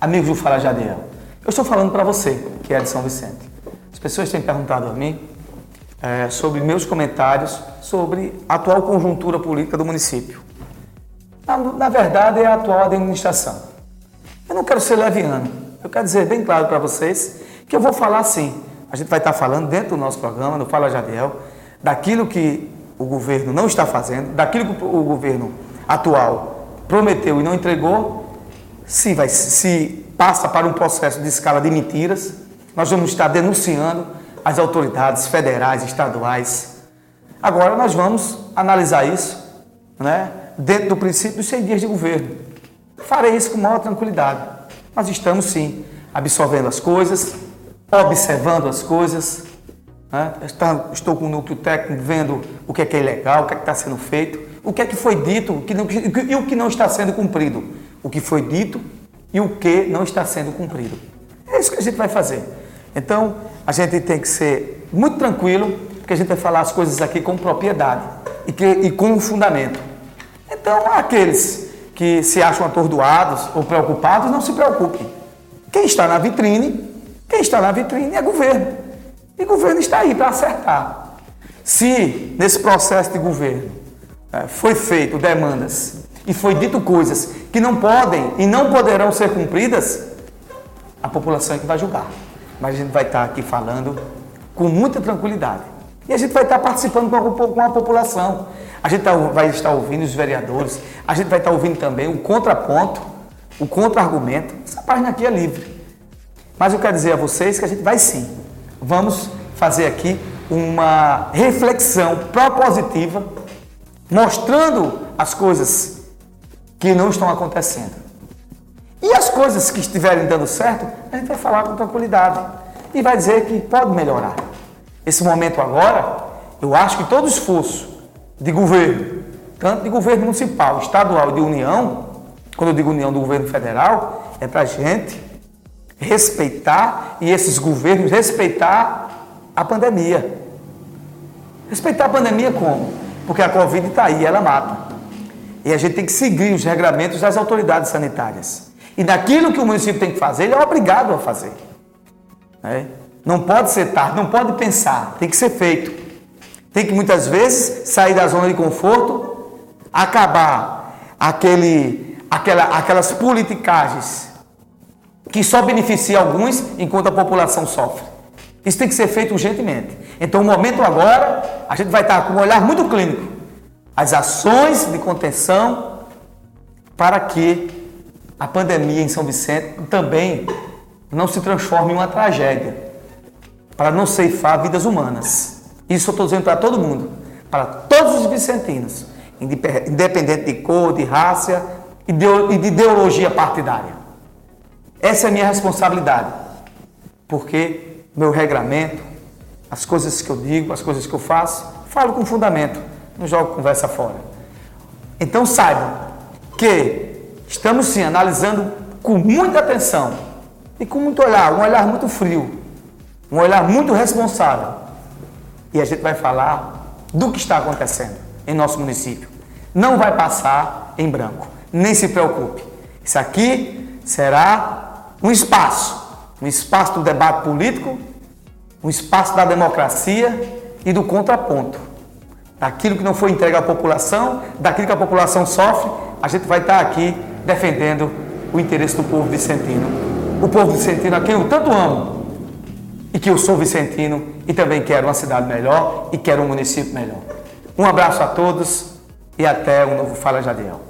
Amigos do Fala Jadiel, eu estou falando para você, que é de São Vicente. As pessoas têm perguntado a mim é, sobre meus comentários sobre a atual conjuntura política do município. Na, na verdade, é a atual administração. Eu não quero ser leviano, eu quero dizer bem claro para vocês que eu vou falar sim. A gente vai estar falando dentro do nosso programa, no Fala Jadiel, daquilo que o governo não está fazendo, daquilo que o governo atual prometeu e não entregou, se, vai, se passa para um processo de escala de mentiras, nós vamos estar denunciando as autoridades federais, estaduais. Agora nós vamos analisar isso né, dentro do princípio dos 100 dias de governo. Farei isso com maior tranquilidade. Nós estamos sim absorvendo as coisas, observando as coisas. Estou com o núcleo técnico vendo o que é que é ilegal, o que é que está sendo feito, o que é que foi dito o que não, e o que não está sendo cumprido. O que foi dito e o que não está sendo cumprido. É isso que a gente vai fazer. Então, a gente tem que ser muito tranquilo, porque a gente vai falar as coisas aqui com propriedade e, que, e com fundamento. Então, aqueles que se acham atordoados ou preocupados, não se preocupem. Quem está na vitrine, quem está na vitrine é governo. E o governo está aí para acertar. Se nesse processo de governo é, foi feito demandas e foi dito coisas que não podem e não poderão ser cumpridas, a população é que vai julgar. Mas a gente vai estar aqui falando com muita tranquilidade. E a gente vai estar participando com a, com a população. A gente tá, vai estar ouvindo os vereadores, a gente vai estar ouvindo também o contraponto, o contra-argumento. Essa página aqui é livre. Mas eu quero dizer a vocês que a gente vai sim. Vamos fazer aqui uma reflexão propositiva, mostrando as coisas que não estão acontecendo. E as coisas que estiverem dando certo, a gente vai falar com tranquilidade e vai dizer que pode melhorar. Esse momento agora, eu acho que todo esforço de governo, tanto de governo municipal, estadual e de união, quando eu digo união do governo federal, é para a gente respeitar e esses governos respeitar a pandemia. Respeitar a pandemia como? Porque a Covid está aí, ela mata. E a gente tem que seguir os regramentos das autoridades sanitárias. E daquilo que o município tem que fazer, ele é obrigado a fazer. É? Não pode ser tarde, não pode pensar, tem que ser feito. Tem que muitas vezes sair da zona de conforto, acabar aquele, aquela, aquelas politicagens que só beneficia alguns enquanto a população sofre. Isso tem que ser feito urgentemente. Então, o momento agora, a gente vai estar com um olhar muito clínico. As ações de contenção para que a pandemia em São Vicente também não se transforme em uma tragédia, para não ceifar vidas humanas. Isso eu estou dizendo para todo mundo, para todos os vicentinos, independente de cor, de raça e de ideologia partidária. Essa é a minha responsabilidade, porque meu regramento, as coisas que eu digo, as coisas que eu faço, falo com fundamento, não jogo conversa fora. Então saibam que Estamos sim analisando com muita atenção e com muito olhar, um olhar muito frio, um olhar muito responsável. E a gente vai falar do que está acontecendo em nosso município. Não vai passar em branco, nem se preocupe. Isso aqui será um espaço, um espaço do debate político, um espaço da democracia e do contraponto. Daquilo que não foi entregue à população, daquilo que a população sofre, a gente vai estar aqui defendendo o interesse do povo vicentino. O povo vicentino a quem eu tanto amo e que eu sou vicentino e também quero uma cidade melhor e quero um município melhor. Um abraço a todos e até o um novo Fala Jadiel.